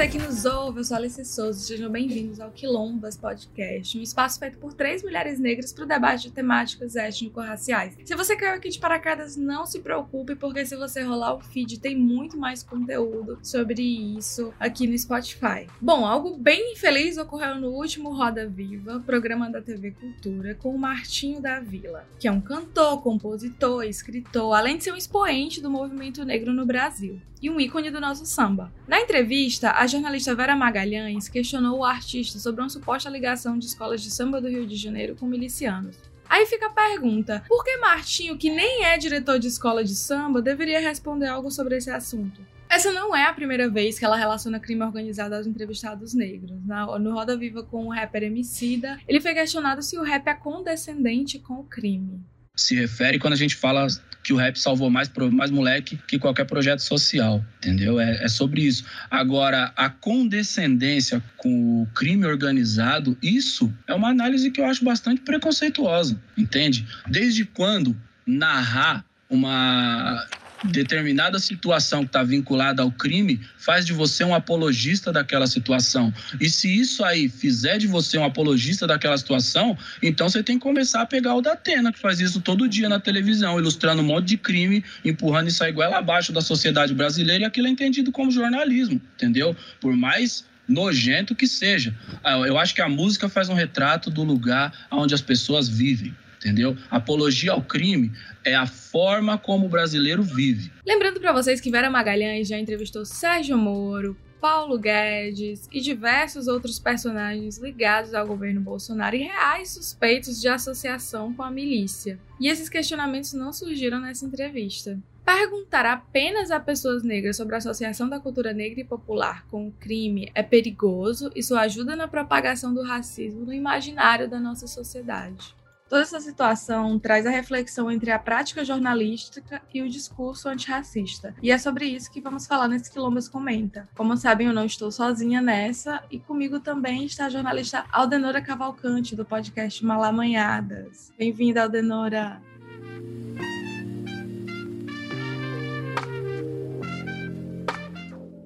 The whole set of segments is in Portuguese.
você que nos ouve, eu sou Alice Souza, sejam bem-vindos ao Quilombas Podcast, um espaço feito por três mulheres negras para o debate de temáticas étnico-raciais. Se você caiu aqui de paraquedas, não se preocupe, porque se você rolar o feed, tem muito mais conteúdo sobre isso aqui no Spotify. Bom, algo bem infeliz ocorreu no último Roda Viva, programa da TV Cultura, com o Martinho da Vila, que é um cantor, compositor, escritor, além de ser um expoente do movimento negro no Brasil e um ícone do nosso samba. Na entrevista, a jornalista Vera Magalhães questionou o artista sobre uma suposta ligação de escolas de samba do Rio de Janeiro com milicianos. Aí fica a pergunta: por que Martinho, que nem é diretor de escola de samba, deveria responder algo sobre esse assunto? Essa não é a primeira vez que ela relaciona crime organizado aos entrevistados negros. no Roda Viva com o rapper Emicida, ele foi questionado se o rap é condescendente com o crime se refere quando a gente fala que o rap salvou mais, mais moleque que qualquer projeto social, entendeu? É, é, sobre isso. Agora, a condescendência com o crime organizado, isso é uma análise que eu acho bastante preconceituosa, entende? Desde quando narrar uma determinada situação que está vinculada ao crime faz de você um apologista daquela situação. E se isso aí fizer de você um apologista daquela situação, então você tem que começar a pegar o da Atena, que faz isso todo dia na televisão, ilustrando um monte de crime, empurrando isso aí abaixo da sociedade brasileira, e aquilo é entendido como jornalismo, entendeu? Por mais nojento que seja. Ah, eu acho que a música faz um retrato do lugar onde as pessoas vivem entendeu? Apologia ao crime é a forma como o brasileiro vive. Lembrando para vocês que Vera Magalhães já entrevistou Sérgio Moro, Paulo Guedes e diversos outros personagens ligados ao governo Bolsonaro e reais suspeitos de associação com a milícia. E esses questionamentos não surgiram nessa entrevista. Perguntar apenas a pessoas negras sobre a associação da cultura negra e popular com o crime é perigoso, isso ajuda na propagação do racismo no imaginário da nossa sociedade. Toda essa situação traz a reflexão entre a prática jornalística e o discurso antirracista. E é sobre isso que vamos falar nesse Quilombas Comenta. Como sabem, eu não estou sozinha nessa, e comigo também está a jornalista Aldenora Cavalcante, do podcast Malamanhadas. Bem-vinda, Aldenora!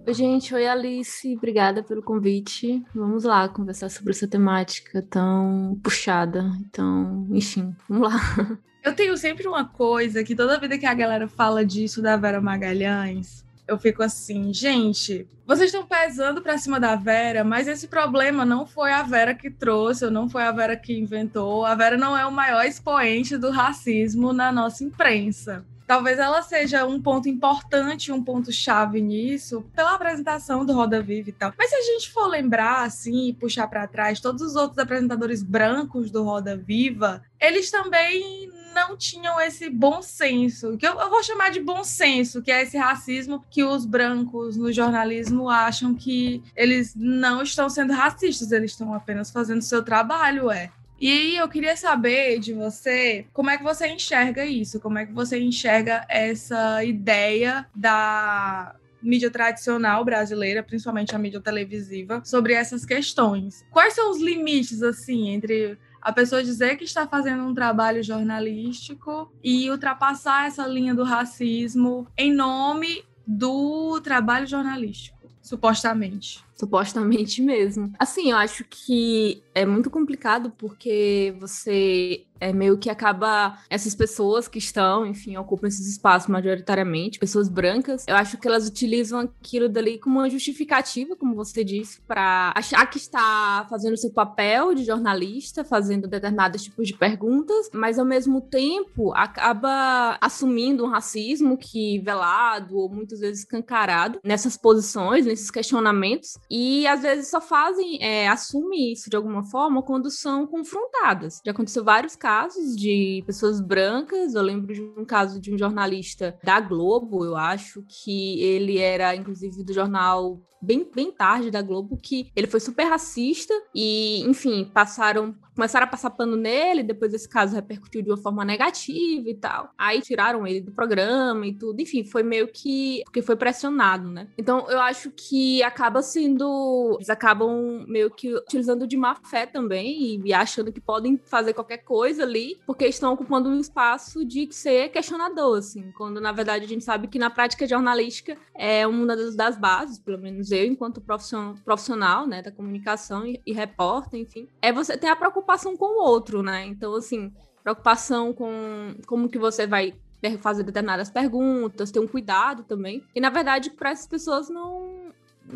Oi, gente. Oi, Alice. Obrigada pelo convite. Vamos lá conversar sobre essa temática tão puxada. Então, enfim, vamos lá. Eu tenho sempre uma coisa que toda vida que a galera fala disso da Vera Magalhães, eu fico assim, gente, vocês estão pesando para cima da Vera, mas esse problema não foi a Vera que trouxe, ou não foi a Vera que inventou. A Vera não é o maior expoente do racismo na nossa imprensa. Talvez ela seja um ponto importante, um ponto chave nisso, pela apresentação do Roda Viva e tal. Mas se a gente for lembrar assim e puxar para trás, todos os outros apresentadores brancos do Roda Viva, eles também não tinham esse bom senso, que eu, eu, vou chamar de bom senso, que é esse racismo que os brancos no jornalismo acham que eles não estão sendo racistas, eles estão apenas fazendo seu trabalho, é. E aí eu queria saber de você como é que você enxerga isso, como é que você enxerga essa ideia da mídia tradicional brasileira, principalmente a mídia televisiva, sobre essas questões. Quais são os limites, assim, entre a pessoa dizer que está fazendo um trabalho jornalístico e ultrapassar essa linha do racismo em nome do trabalho jornalístico, supostamente? Supostamente mesmo. Assim, eu acho que é muito complicado porque você é meio que acaba essas pessoas que estão, enfim, ocupam esses espaços majoritariamente, pessoas brancas, eu acho que elas utilizam aquilo dali como uma justificativa, como você disse, para achar que está fazendo seu papel de jornalista, fazendo determinados tipos de perguntas, mas ao mesmo tempo acaba assumindo um racismo que velado ou muitas vezes escancarado nessas posições, nesses questionamentos, e às vezes só fazem, é, assumem isso de alguma forma quando são confrontadas. Já aconteceu vários casos de pessoas brancas, eu lembro de um caso de um jornalista da Globo, eu acho, que ele era inclusive do jornal bem, bem tarde da Globo, que ele foi super racista e, enfim, passaram começaram a passar pano nele, depois esse caso repercutiu de uma forma negativa e tal. Aí tiraram ele do programa e tudo. Enfim, foi meio que. Porque foi pressionado, né? Então eu acho que acaba sendo. Eles acabam meio que utilizando de má fé também e, achando que podem fazer qualquer coisa ali, porque estão ocupando um espaço de ser questionador, assim. Quando na verdade a gente sabe que na prática jornalística é uma das, das bases, pelo menos eu, enquanto profissional, profissional né, da comunicação e, e repórter, enfim, é você ter a preocupação com o outro, né? Então, assim, preocupação com como que você vai fazer determinadas perguntas, ter um cuidado também. E na verdade, para essas pessoas não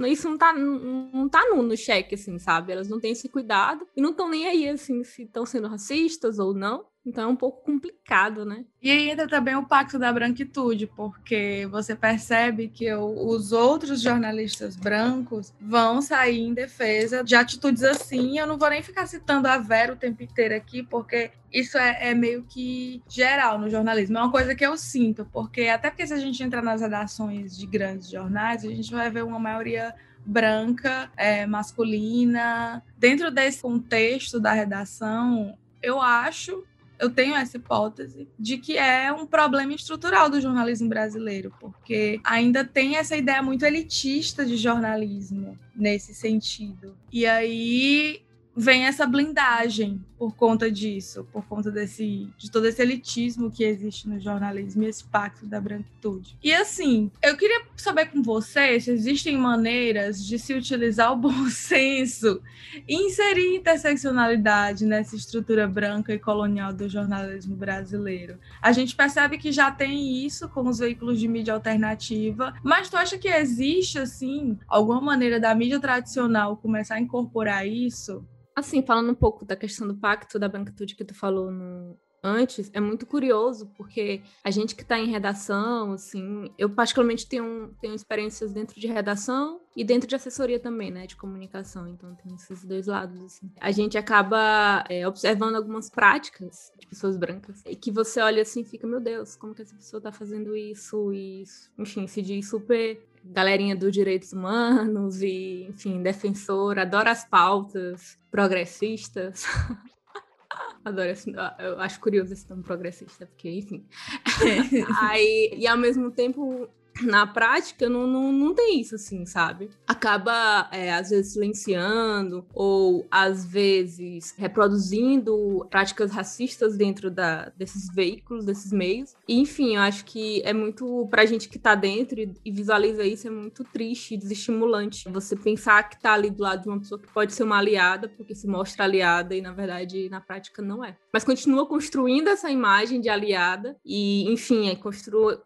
isso não tá, não tá no, no cheque, assim, sabe? Elas não têm esse cuidado e não estão nem aí, assim, se estão sendo racistas ou não. Então é um pouco complicado, né? E aí entra também o pacto da branquitude, porque você percebe que os outros jornalistas brancos vão sair em defesa de atitudes assim. Eu não vou nem ficar citando a Vera o tempo inteiro aqui, porque isso é, é, meio que geral no jornalismo. É uma coisa que eu sinto, porque até porque se a gente entrar nas redações de grandes jornais, a gente vai ver uma maioria branca, é, masculina. Dentro desse contexto da redação, eu acho eu tenho essa hipótese de que é um problema estrutural do jornalismo brasileiro, porque ainda tem essa ideia muito elitista de jornalismo nesse sentido. E aí vem essa blindagem por conta disso, por conta desse de todo esse elitismo que existe no jornalismo e esse pacto da branquitude. E assim, eu queria saber com você se existem maneiras de se utilizar o bom senso e inserir interseccionalidade nessa estrutura branca e colonial do jornalismo brasileiro. A gente percebe que já tem isso com os veículos de mídia alternativa, mas tu acha que existe assim alguma maneira da mídia tradicional começar a incorporar isso? Assim, falando um pouco da questão do pacto da branquitude que tu falou no, antes, é muito curioso, porque a gente que está em redação, assim, eu particularmente tenho, tenho experiências dentro de redação e dentro de assessoria também, né, de comunicação, então tem esses dois lados, assim. A gente acaba é, observando algumas práticas de pessoas brancas e que você olha assim e fica, meu Deus, como que essa pessoa está fazendo isso? E, enfim, se diz super galerinha dos direitos humanos e, enfim, defensor, adora as pautas progressistas. Adoro esse, eu acho curioso esse nome progressista, porque, enfim. Aí, e ao mesmo tempo, na prática não, não, não tem isso assim, sabe? Acaba, é, às vezes, silenciando ou, às vezes, reproduzindo práticas racistas dentro da, desses veículos, desses meios. E, enfim, eu acho que é muito, pra gente que tá dentro e visualiza isso, é muito triste e desestimulante. Você pensar que tá ali do lado de uma pessoa que pode ser uma aliada, porque se mostra aliada e, na verdade, na prática não é. Mas continua construindo essa imagem de aliada e, enfim, é, continua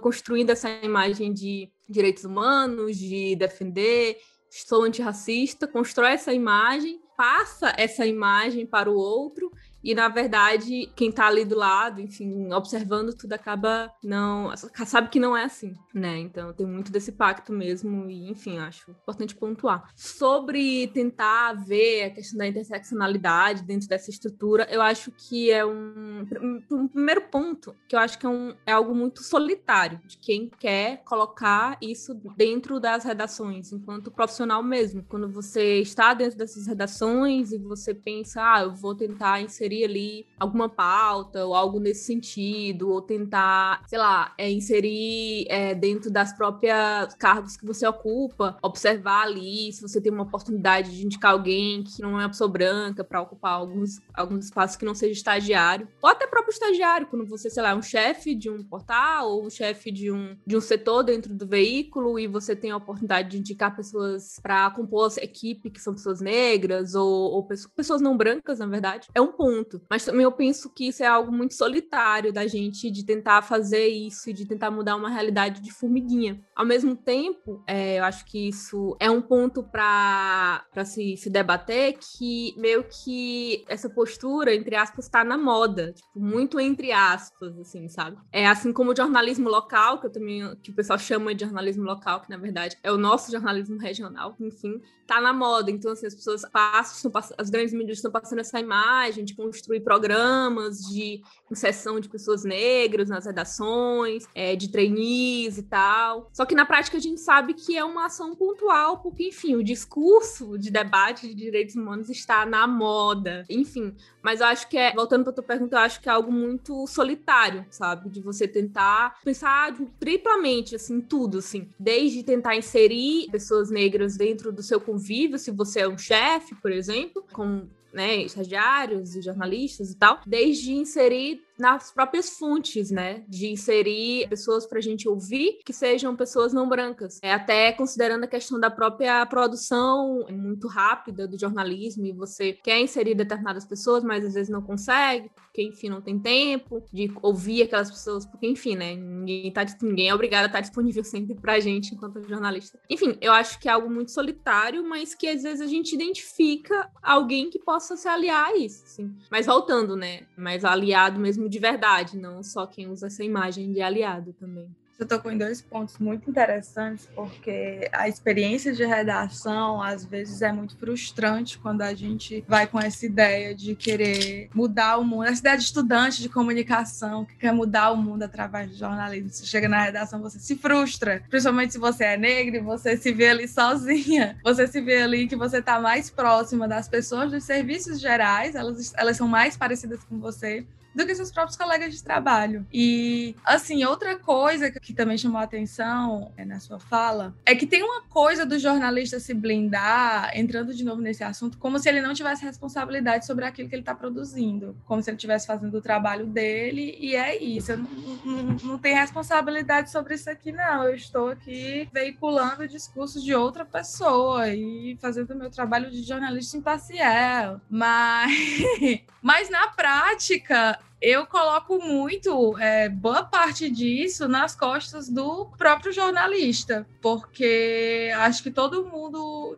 construindo essa imagem imagem de direitos humanos, de defender, sou antirracista, constrói essa imagem, passa essa imagem para o outro e na verdade, quem tá ali do lado, enfim, observando tudo acaba não. Sabe que não é assim, né? Então tem muito desse pacto mesmo, e enfim, acho importante pontuar. Sobre tentar ver a questão da interseccionalidade dentro dessa estrutura, eu acho que é um, um primeiro ponto, que eu acho que é, um, é algo muito solitário, de quem quer colocar isso dentro das redações, enquanto profissional mesmo. Quando você está dentro dessas redações e você pensa, ah, eu vou tentar inserir inserir ali alguma pauta ou algo nesse sentido, ou tentar, sei lá, é, inserir é, dentro das próprias cargos que você ocupa, observar ali se você tem uma oportunidade de indicar alguém que não é uma pessoa branca para ocupar alguns, alguns espaços que não seja estagiário, ou até próprio estagiário, quando você, sei lá, é um chefe de um portal ou um chefe de um, de um setor dentro do veículo e você tem a oportunidade de indicar pessoas para compor a equipe que são pessoas negras ou, ou pessoas não brancas, na verdade, é um ponto junto. Mas também eu penso que isso é algo muito solitário da gente de tentar fazer isso e de tentar mudar uma realidade de formiguinha. Ao mesmo tempo, é, eu acho que isso é um ponto para se, se debater que meio que essa postura, entre aspas, está na moda. Tipo, muito entre aspas, assim, sabe? É assim como o jornalismo local, que eu também que o pessoal chama de jornalismo local, que na verdade é o nosso jornalismo regional, enfim, tá na moda. Então, assim, as pessoas passam, as grandes mídias estão passando essa imagem de construir programas de inserção de pessoas negras nas redações, é, de trainees e tal. Só que na prática a gente sabe que é uma ação pontual, porque, enfim, o discurso de debate de direitos humanos está na moda. Enfim, mas eu acho que é, voltando para tua pergunta, eu acho que é algo muito solitário, sabe? De você tentar pensar triplamente, assim, tudo, assim. Desde tentar inserir pessoas negras dentro do seu convívio, se você é um chefe, por exemplo, com né, estagiários e jornalistas e tal, desde inserir nas próprias fontes, né? De inserir pessoas para a gente ouvir que sejam pessoas não brancas. É, até considerando a questão da própria produção muito rápida do jornalismo e você quer inserir determinadas pessoas, mas às vezes não consegue, porque enfim não tem tempo de ouvir aquelas pessoas, porque enfim, né? Ninguém, tá, ninguém é obrigado a estar disponível sempre para a gente enquanto jornalista. Enfim, eu acho que é algo muito solitário, mas que às vezes a gente identifica alguém que possa se aliar a isso, assim. Mas voltando, né? Mas aliado mesmo de verdade, não só quem usa essa imagem de aliado também. Você tocou em dois pontos muito interessantes, porque a experiência de redação, às vezes, é muito frustrante quando a gente vai com essa ideia de querer mudar o mundo, essa ideia de estudante de comunicação que quer mudar o mundo através do jornalismo. Você chega na redação, você se frustra, principalmente se você é negra e você se vê ali sozinha. Você se vê ali que você está mais próxima das pessoas dos serviços gerais, elas, elas são mais parecidas com você do que seus próprios colegas de trabalho. E, assim, outra coisa que também chamou a atenção é, na sua fala é que tem uma coisa do jornalista se blindar, entrando de novo nesse assunto, como se ele não tivesse responsabilidade sobre aquilo que ele está produzindo, como se ele estivesse fazendo o trabalho dele, e é isso. Eu não, não, não tenho responsabilidade sobre isso aqui, não. Eu estou aqui veiculando o discurso de outra pessoa e fazendo o meu trabalho de jornalista imparcial. Mas, mas na prática, eu coloco muito, é, boa parte disso nas costas do próprio jornalista, porque acho que todo mundo,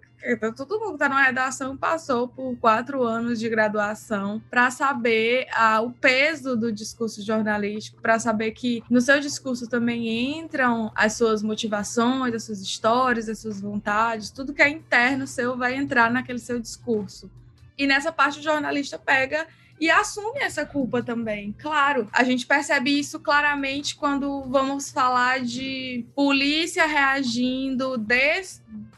todo mundo que está numa redação passou por quatro anos de graduação para saber ah, o peso do discurso jornalístico, para saber que no seu discurso também entram as suas motivações, as suas histórias, as suas vontades, tudo que é interno seu vai entrar naquele seu discurso. E nessa parte o jornalista pega e assume essa culpa também. Claro, a gente percebe isso claramente quando vamos falar de polícia reagindo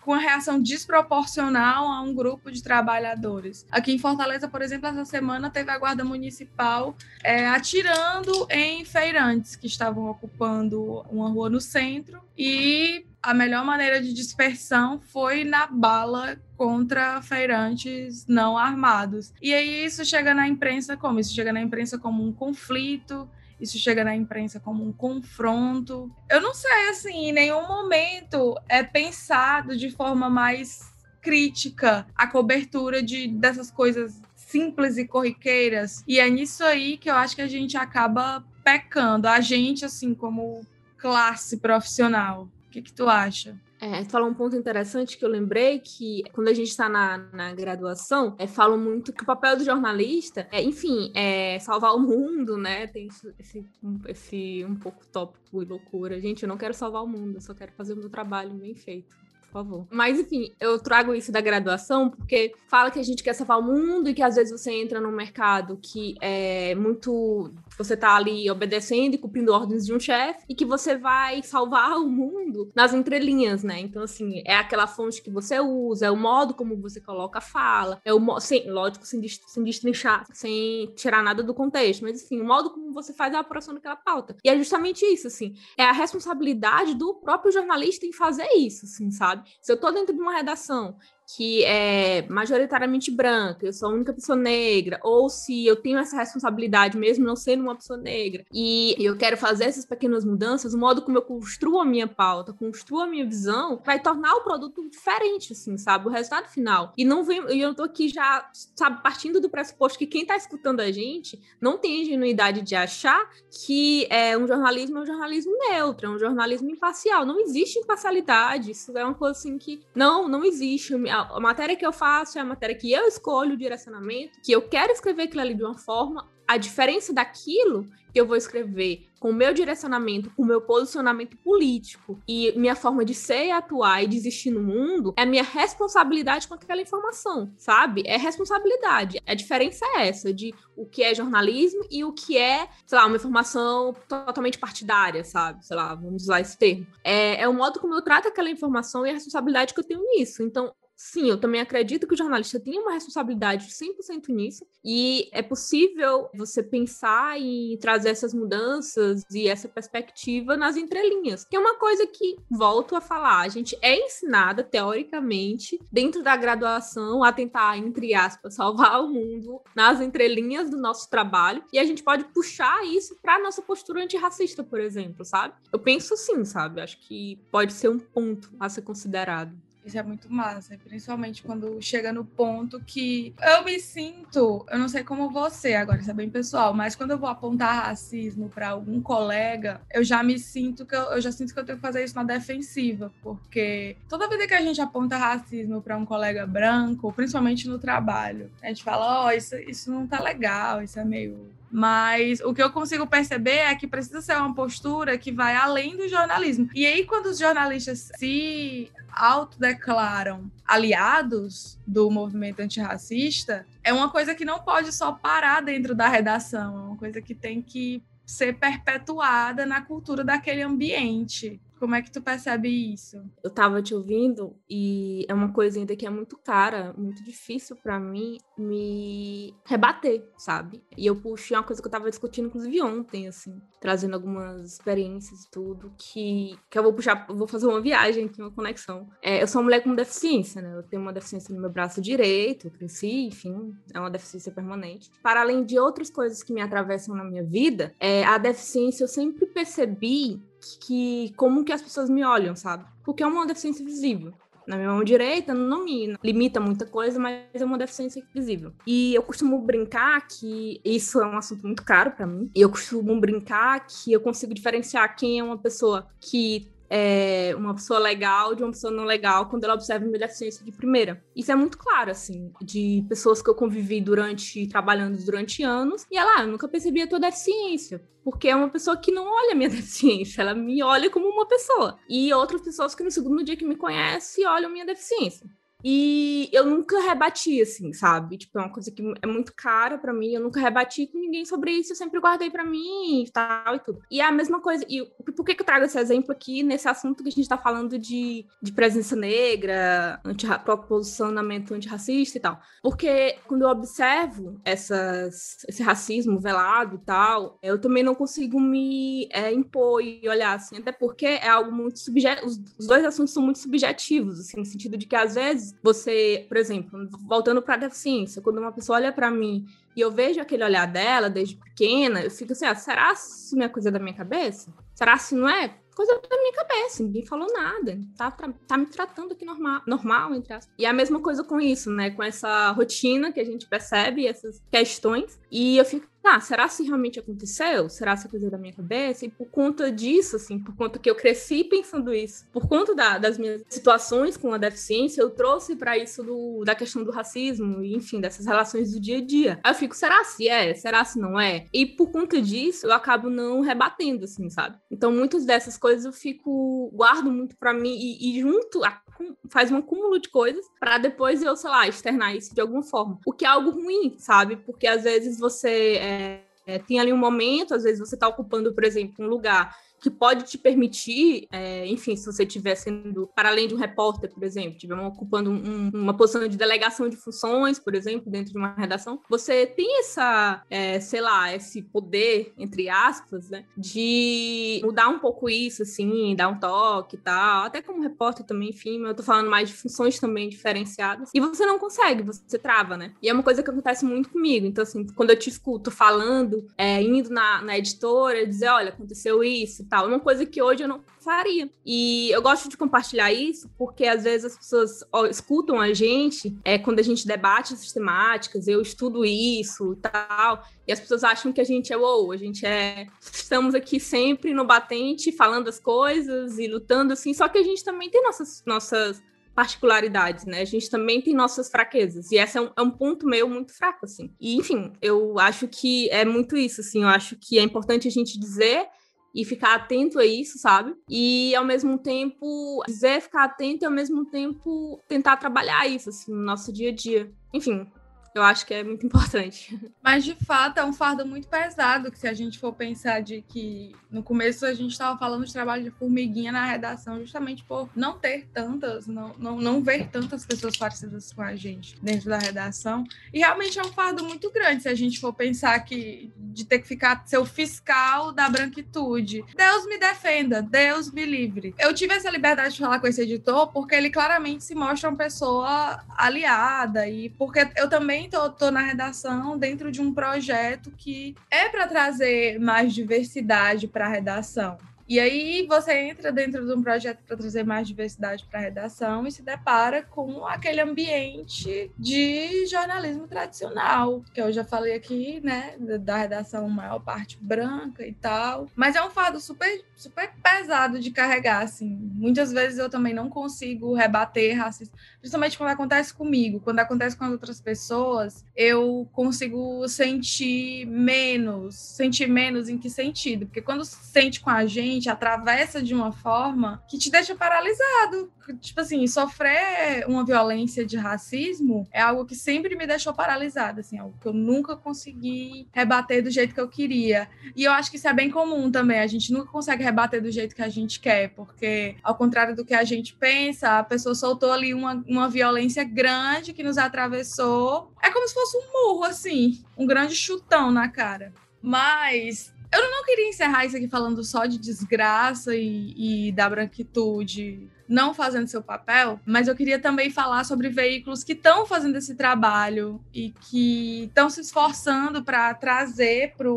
com a reação desproporcional a um grupo de trabalhadores. Aqui em Fortaleza, por exemplo, essa semana teve a Guarda Municipal é, atirando em feirantes que estavam ocupando uma rua no centro e a melhor maneira de dispersão foi na bala contra feirantes não armados. E aí isso chega na imprensa como? Isso chega na imprensa como um conflito, isso chega na imprensa como um confronto. Eu não sei, assim, em nenhum momento é pensado de forma mais crítica a cobertura de, dessas coisas simples e corriqueiras. E é nisso aí que eu acho que a gente acaba pecando, a gente, assim, como classe profissional. Que, que tu acha? É, tu falou um ponto interessante que eu lembrei que quando a gente está na, na graduação, é, falam muito que o papel do jornalista é, enfim, é salvar o mundo, né? Tem esse, esse um pouco tópico e loucura. Gente, eu não quero salvar o mundo, eu só quero fazer o meu trabalho bem feito favor. Mas, enfim, eu trago isso da graduação porque fala que a gente quer salvar o mundo e que às vezes você entra num mercado que é muito. Você tá ali obedecendo e cumprindo ordens de um chefe e que você vai salvar o mundo nas entrelinhas, né? Então, assim, é aquela fonte que você usa, é o modo como você coloca a fala, é o modo. Lógico, sem, sem destrinchar, sem tirar nada do contexto, mas, enfim, o modo como você faz a apuração daquela pauta. E é justamente isso, assim. É a responsabilidade do próprio jornalista em fazer isso, assim, sabe? Se eu estou dentro de uma redação que é majoritariamente branca, eu sou a única pessoa negra, ou se eu tenho essa responsabilidade mesmo não sendo uma pessoa negra, e eu quero fazer essas pequenas mudanças, o modo como eu construo a minha pauta, construo a minha visão, vai tornar o produto diferente, assim, sabe? O resultado final. E não vem, eu tô aqui já, sabe, partindo do pressuposto que quem tá escutando a gente não tem ingenuidade de achar que é, um jornalismo é um jornalismo neutro, é um jornalismo imparcial. Não existe imparcialidade, isso é uma coisa assim que não, não existe a, matéria que eu faço é a matéria que eu escolho o direcionamento, que eu quero escrever aquilo ali de uma forma. A diferença daquilo que eu vou escrever com o meu direcionamento, com o meu posicionamento político e minha forma de ser, atuar e de existir no mundo, é a minha responsabilidade com aquela informação, sabe? É responsabilidade. A diferença é essa, de o que é jornalismo e o que é, sei lá, uma informação totalmente partidária, sabe? Sei lá, vamos usar esse termo. É, é o modo como eu trato aquela informação e a responsabilidade que eu tenho nisso. Então, sim, eu também acredito que o jornalista tem uma responsabilidade 100% nisso, e é possível você pensar em trazer essas mudanças e essa perspectiva nas entrelinhas, que é uma coisa que, volto a falar, a gente é ensinada, teoricamente, dentro da graduação, a tentar, entre aspas, salvar o mundo nas entrelinhas do nosso trabalho, e a gente pode puxar isso para nossa postura antirracista, por exemplo, sabe? Eu penso assim, sabe? Acho que pode ser um ponto a ser considerado. Isso é muito massa, principalmente quando chega no ponto que eu me sinto, eu não sei como você, agora isso é bem pessoal, mas quando eu vou apontar racismo para algum colega, eu já me sinto que eu, eu, já sinto que eu tenho que fazer isso na defensiva, porque toda vez que a gente aponta racismo para um colega branco, principalmente no trabalho, a gente fala, ó, oh, isso, isso não tá legal, isso é meio mas o que eu consigo perceber é que precisa ser uma postura que vai além do jornalismo. E aí, quando os jornalistas se autodeclaram aliados do movimento antirracista, é uma coisa que não pode só parar dentro da redação, é uma coisa que tem que ser perpetuada na cultura daquele ambiente. Como é que tu percebe isso? Eu tava te ouvindo e é uma coisa ainda que é muito cara, muito difícil para mim me rebater, sabe? E eu puxei uma coisa que eu tava discutindo inclusive ontem, assim, trazendo algumas experiências e tudo que que eu vou puxar, vou fazer uma viagem aqui, uma conexão. É, eu sou uma mulher com deficiência, né? Eu tenho uma deficiência no meu braço direito, eu cresci, enfim, é uma deficiência permanente. Para além de outras coisas que me atravessam na minha vida, é, a deficiência eu sempre percebi que como que as pessoas me olham, sabe? Porque é uma deficiência visível. Na minha mão direita não me limita muita coisa, mas é uma deficiência visível. E eu costumo brincar que isso é um assunto muito caro para mim. E eu costumo brincar que eu consigo diferenciar quem é uma pessoa que é, uma pessoa legal de uma pessoa não legal quando ela observa minha deficiência de primeira. Isso é muito claro, assim, de pessoas que eu convivi durante, trabalhando durante anos, e ela, ah, eu nunca percebi a tua deficiência, porque é uma pessoa que não olha a minha deficiência, ela me olha como uma pessoa. E outras pessoas que no segundo dia que me conhecem olham minha deficiência. E eu nunca rebati, assim, sabe? Tipo, é uma coisa que é muito cara para mim. Eu nunca rebati com ninguém sobre isso. Eu sempre guardei para mim e tal e tudo. E é a mesma coisa. E por que, que eu trago esse exemplo aqui nesse assunto que a gente tá falando de, de presença negra, anti posicionamento antirracista e tal? Porque quando eu observo essas, esse racismo velado e tal, eu também não consigo me é, impor e olhar assim. Até porque é algo muito subjetivo. Os, os dois assuntos são muito subjetivos, assim, no sentido de que às vezes você, por exemplo, voltando para a deficiência, quando uma pessoa olha para mim e eu vejo aquele olhar dela desde pequena, eu fico assim, ah, será se não é coisa da minha cabeça? Será se não é coisa da minha cabeça, ninguém falou nada, tá, tá me tratando aqui normal, normal, entre aspas. E a mesma coisa com isso, né, com essa rotina que a gente percebe, essas questões, e eu fico, ah, será se realmente aconteceu? Será se é coisa da minha cabeça? E por conta disso, assim, por conta que eu cresci pensando isso, por conta da, das minhas situações com a deficiência, eu trouxe para isso do, da questão do racismo, enfim, dessas relações do dia a dia. Aí eu fico, será se é? Será se não é? E por conta disso, eu acabo não rebatendo, assim, sabe? Então, muitas dessas coisas eu fico, guardo muito para mim e, e junto, a, faz um acúmulo de coisas para depois eu, sei lá, externar isso de alguma forma. O que é algo ruim, sabe? Porque às vezes você. É, é, tem ali um momento, às vezes você está ocupando, por exemplo, um lugar que pode te permitir, é, enfim, se você estiver sendo, para além de um repórter, por exemplo, estiver ocupando um, uma posição de delegação de funções, por exemplo, dentro de uma redação, você tem essa, é, sei lá, esse poder, entre aspas, né, de mudar um pouco isso, assim, dar um toque e tal, até como repórter também, enfim, eu tô falando mais de funções também diferenciadas, e você não consegue, você trava, né? E é uma coisa que acontece muito comigo, então, assim, quando eu te escuto falando, é, indo na, na editora, dizer, olha, aconteceu isso, tal. Uma coisa que hoje eu não faria. E eu gosto de compartilhar isso porque às vezes as pessoas ó, escutam a gente é, quando a gente debate essas temáticas, eu estudo isso tal, e as pessoas acham que a gente é wow, a gente é. Estamos aqui sempre no batente, falando as coisas e lutando assim, só que a gente também tem nossas, nossas particularidades, né? A gente também tem nossas fraquezas. E esse é um, é um ponto meu muito fraco, assim. E, enfim, eu acho que é muito isso, assim. Eu acho que é importante a gente dizer e ficar atento a isso, sabe? E ao mesmo tempo dizer, ficar atento e ao mesmo tempo tentar trabalhar isso assim, no nosso dia a dia. Enfim, eu acho que é muito importante. Mas de fato é um fardo muito pesado que se a gente for pensar de que no começo a gente estava falando de trabalho de formiguinha na redação justamente por não ter tantas, não, não, não ver tantas pessoas parecidas com a gente dentro da redação. E realmente é um fardo muito grande se a gente for pensar que de ter que ficar ser o fiscal da branquitude. Deus me defenda, Deus me livre. Eu tive essa liberdade de falar com esse editor porque ele claramente se mostra uma pessoa aliada e porque eu também tô, tô na redação dentro de um projeto que é para trazer mais diversidade para a redação. E aí você entra dentro de um projeto para trazer mais diversidade para a redação e se depara com aquele ambiente de jornalismo tradicional, que eu já falei aqui, né, da redação maior parte branca e tal. Mas é um fardo super, super pesado de carregar, assim. Muitas vezes eu também não consigo rebater racismo, principalmente quando acontece comigo. Quando acontece com as outras pessoas, eu consigo sentir menos. Sentir menos em que sentido? Porque quando sente com a gente, atravessa de uma forma que te deixa paralisado. Tipo assim, sofrer uma violência de racismo é algo que sempre me deixou paralisada, assim, algo que eu nunca consegui rebater do jeito que eu queria. E eu acho que isso é bem comum também, a gente nunca consegue rebater do jeito que a gente quer, porque ao contrário do que a gente pensa, a pessoa soltou ali uma, uma violência grande que nos atravessou. É como se fosse um murro, assim, um grande chutão na cara. Mas eu não queria encerrar isso aqui falando só de desgraça e, e da branquitude não fazendo seu papel, mas eu queria também falar sobre veículos que estão fazendo esse trabalho e que estão se esforçando para trazer para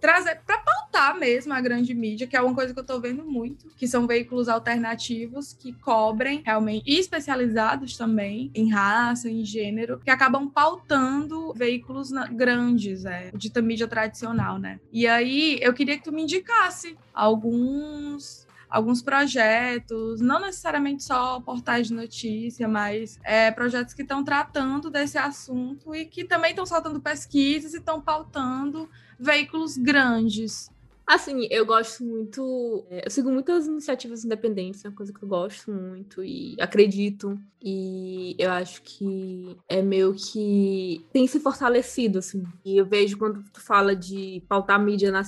trazer para pautar mesmo a grande mídia, que é uma coisa que eu estou vendo muito, que são veículos alternativos que cobrem realmente e especializados também em raça, em gênero, que acabam pautando veículos grandes, é, dita mídia tradicional, né? E aí eu queria que tu me indicasse alguns alguns projetos, não necessariamente só portais de notícia, mas é, projetos que estão tratando desse assunto e que também estão soltando pesquisas e estão pautando veículos grandes. Assim, eu gosto muito. É, eu sigo muitas iniciativas independentes, é uma coisa que eu gosto muito e acredito. E eu acho que é meio que tem se fortalecido, assim. E eu vejo quando tu fala de pautar a mídia, na,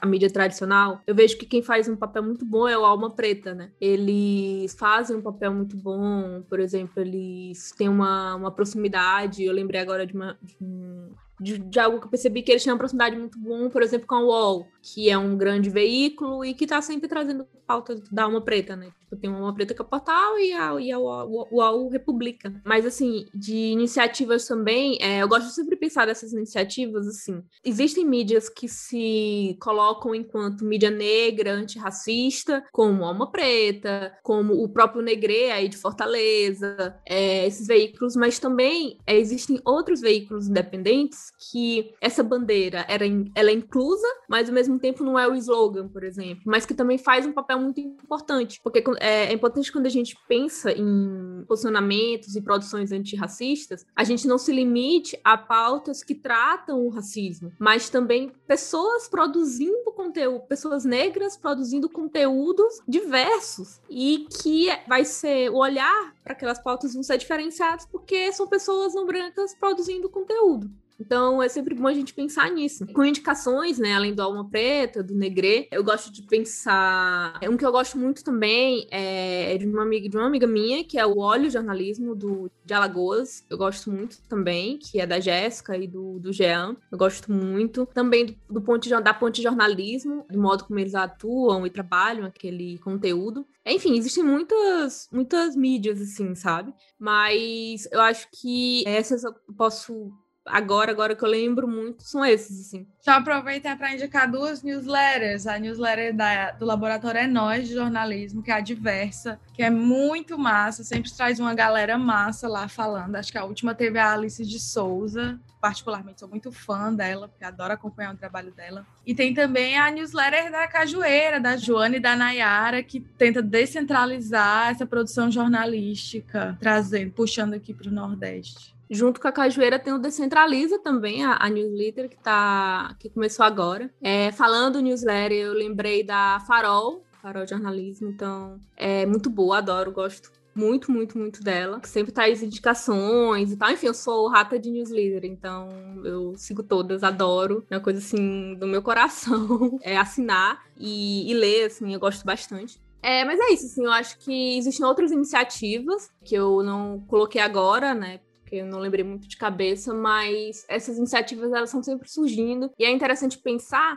a mídia tradicional, eu vejo que quem faz um papel muito bom é o Alma Preta, né? Eles fazem um papel muito bom, por exemplo, eles têm uma, uma proximidade. Eu lembrei agora de, uma, de um de, de, algo que eu percebi que eles tinham uma proximidade muito boa, por exemplo, com a UOL, que é um grande veículo e que está sempre trazendo pauta da Alma Preta, né? Tipo, tem uma Alma Preta que é e a, e a UOL Republica. Mas, assim, de iniciativas também, é, eu gosto de sempre pensar dessas iniciativas, assim, existem mídias que se colocam enquanto mídia negra, antirracista, como Alma Preta, como o próprio Negre aí de Fortaleza, é, esses veículos, mas também é, existem outros veículos independentes que essa bandeira era, ela é inclusa, mas ao mesmo tempo não é o slogan, por exemplo, mas que também faz um papel muito importante, porque é, é importante quando a gente pensa em posicionamentos e produções antirracistas, a gente não se limite a pautas que tratam o racismo, mas também pessoas produzindo conteúdo, pessoas negras produzindo conteúdos diversos e que vai ser o olhar para aquelas pautas vão ser diferenciados porque são pessoas não brancas produzindo conteúdo. Então é sempre bom a gente pensar nisso. Com indicações, né? Além do Alma Preta, do Negre, eu gosto de pensar. Um que eu gosto muito também é de uma amiga, de uma amiga minha, que é o Óleo Jornalismo do, de Alagoas. Eu gosto muito também, que é da Jéssica e do, do Jean. Eu gosto muito. Também do, do ponte, da Ponte Jornalismo, do modo como eles atuam e trabalham aquele conteúdo. Enfim, existem muitas, muitas mídias, assim, sabe? Mas eu acho que essas eu posso agora, agora que eu lembro muito, são esses, assim. Só aproveitar para indicar duas newsletters. A newsletter da, do Laboratório É Nós de Jornalismo, que é a Diversa, que é muito massa, sempre traz uma galera massa lá falando. Acho que a última teve a Alice de Souza, particularmente sou muito fã dela, porque adoro acompanhar o trabalho dela. E tem também a newsletter da Cajueira, da Joana e da Nayara, que tenta descentralizar essa produção jornalística, trazendo, puxando aqui para o Nordeste. Junto com a Cajueira tem o Decentraliza também, a, a newsletter que, tá, que começou agora. É, falando newsletter, eu lembrei da Farol, Farol Jornalismo, então é muito boa, adoro, gosto muito, muito, muito dela. Sempre traz indicações e tal. Enfim, eu sou rata de newsletter, então eu sigo todas, adoro. É uma coisa assim do meu coração. É assinar e, e ler, assim, eu gosto bastante. É, mas é isso, assim, eu acho que existem outras iniciativas que eu não coloquei agora, né? Que eu não lembrei muito de cabeça, mas essas iniciativas elas estão sempre surgindo e é interessante pensar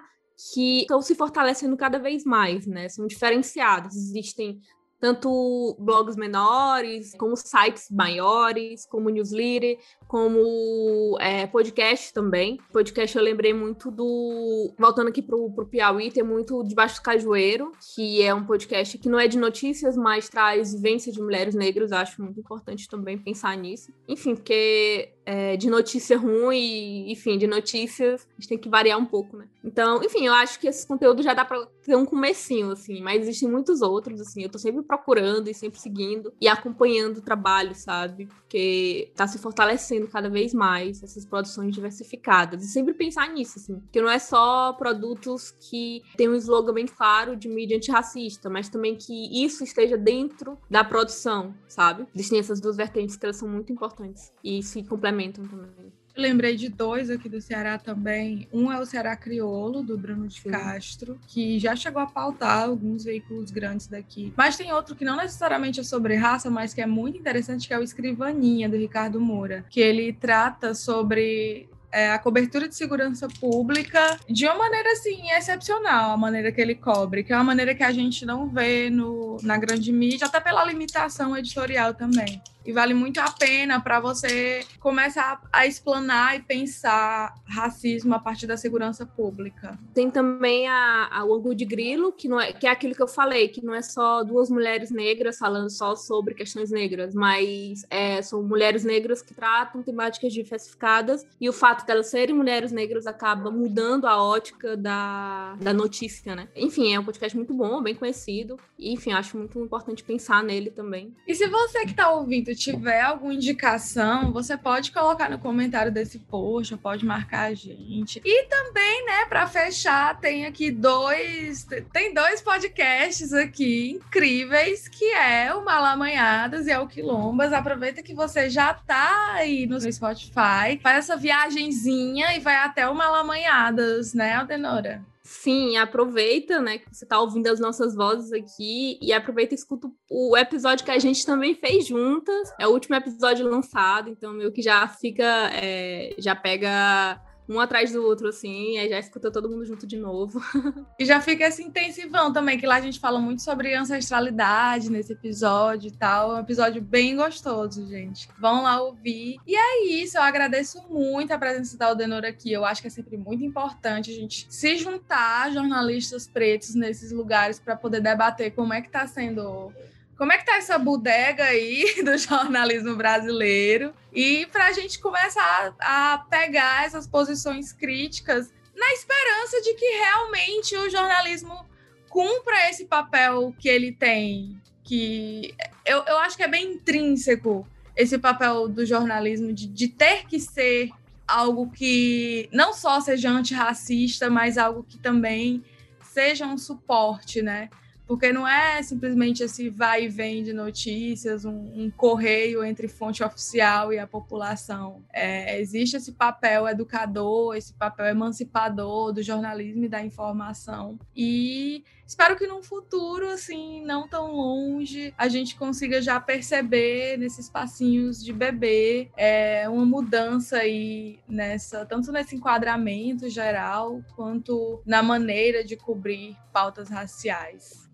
que estão se fortalecendo cada vez mais, né? São diferenciadas. Existem tanto blogs menores, como sites maiores, como newsletter, como é, podcast também. Podcast eu lembrei muito do. Voltando aqui pro, pro Piauí, tem muito Debaixo do Cajueiro, que é um podcast que não é de notícias, mas traz vivência de mulheres negras. Acho muito importante também pensar nisso. Enfim, porque é, de notícia ruim, enfim, de notícias, a gente tem que variar um pouco, né? Então, enfim, eu acho que esse conteúdo já dá pra ter um comecinho, assim, mas existem muitos outros, assim, eu tô sempre procurando e sempre seguindo e acompanhando o trabalho, sabe? Porque tá se fortalecendo cada vez mais essas produções diversificadas. E sempre pensar nisso, assim, que não é só produtos que tem um slogan bem claro de mídia antirracista, mas também que isso esteja dentro da produção, sabe? Existem essas duas vertentes que elas são muito importantes e se complementam também. Lembrei de dois aqui do Ceará também. Um é o Ceará Criolo, do Bruno de Sim. Castro, que já chegou a pautar alguns veículos grandes daqui. Mas tem outro que não necessariamente é sobre raça, mas que é muito interessante, que é o Escrivaninha, do Ricardo Moura, que ele trata sobre é, a cobertura de segurança pública de uma maneira assim excepcional, a maneira que ele cobre, que é uma maneira que a gente não vê no, na grande mídia, até pela limitação editorial também e vale muito a pena para você começar a explanar e pensar racismo a partir da segurança pública. Tem também a, a o ângulo de grilo, que, não é, que é aquilo que eu falei, que não é só duas mulheres negras falando só sobre questões negras, mas é, são mulheres negras que tratam temáticas diversificadas e o fato delas serem mulheres negras acaba mudando a ótica da, da notícia, né? Enfim, é um podcast muito bom, bem conhecido, e enfim, acho muito importante pensar nele também. E se você que está ouvindo tiver alguma indicação, você pode colocar no comentário desse post, pode marcar a gente. E também, né, para fechar, tem aqui dois, tem dois podcasts aqui incríveis, que é o Malamanhadas e é o Quilombas. Aproveita que você já tá aí no Spotify, faz essa viagenzinha e vai até o Malamanhadas, né, Aldenora? Sim, aproveita, né, que você está ouvindo as nossas vozes aqui e aproveita e escuta o episódio que a gente também fez juntas. É o último episódio lançado, então meio que já fica, é, já pega um atrás do outro, assim, aí já escuta todo mundo junto de novo. e já fica esse intensivão também, que lá a gente fala muito sobre ancestralidade nesse episódio e tal. É um episódio bem gostoso, gente. Vão lá ouvir. E é isso, eu agradeço muito a presença da Aldenor aqui. Eu acho que é sempre muito importante a gente se juntar jornalistas pretos nesses lugares para poder debater como é que está sendo como é que tá essa bodega aí do jornalismo brasileiro? E para a gente começar a pegar essas posições críticas na esperança de que realmente o jornalismo cumpra esse papel que ele tem, que eu, eu acho que é bem intrínseco esse papel do jornalismo de, de ter que ser algo que não só seja antirracista, mas algo que também seja um suporte, né? Porque não é simplesmente esse vai e vem de notícias, um, um correio entre fonte oficial e a população. É, existe esse papel educador, esse papel emancipador do jornalismo e da informação. E espero que num futuro, assim, não tão longe, a gente consiga já perceber nesses passinhos de bebê é, uma mudança aí nessa, tanto nesse enquadramento geral, quanto na maneira de cobrir pautas raciais.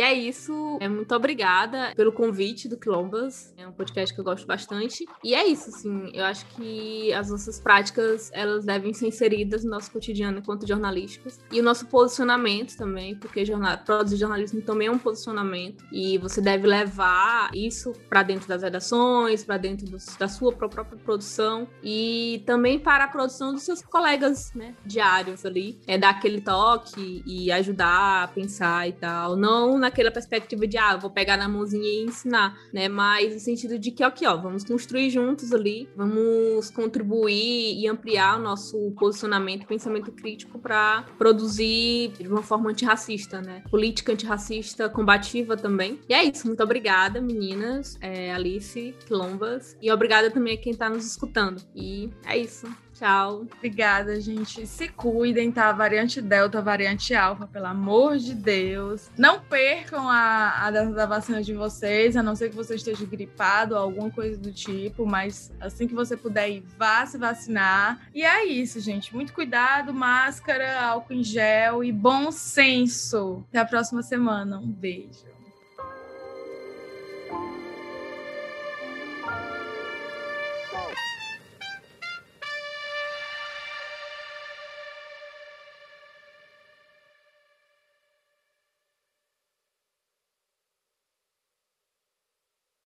E é isso. É, muito obrigada pelo convite do Quilombas. É um podcast que eu gosto bastante. E é isso, assim. Eu acho que as nossas práticas, elas devem ser inseridas no nosso cotidiano enquanto jornalísticos. E o nosso posicionamento também, porque jornal, produzir jornalismo também é um posicionamento. E você deve levar isso para dentro das redações, para dentro do, da sua própria produção e também para a produção dos seus colegas, né, diários ali. É dar aquele toque e ajudar a pensar e tal. Não naquela perspectiva de, ah, vou pegar na mãozinha e ensinar, né? Mas no sentido de que, aqui, ó, vamos construir juntos ali, vamos contribuir e ampliar o nosso posicionamento, pensamento crítico para produzir de uma forma antirracista, né? Política antirracista combativa também. E é isso. Muito obrigada, meninas, é, Alice, Quilombas. E obrigada também a quem está nos escutando. E é isso. Tchau. Obrigada, gente. Se cuidem, tá? Variante Delta, variante Alfa, pelo amor de Deus. Não percam a, a data da vacina de vocês, a não ser que você esteja gripado ou alguma coisa do tipo, mas assim que você puder ir, vá se vacinar. E é isso, gente. Muito cuidado, máscara, álcool em gel e bom senso. Até a próxima semana. Um beijo.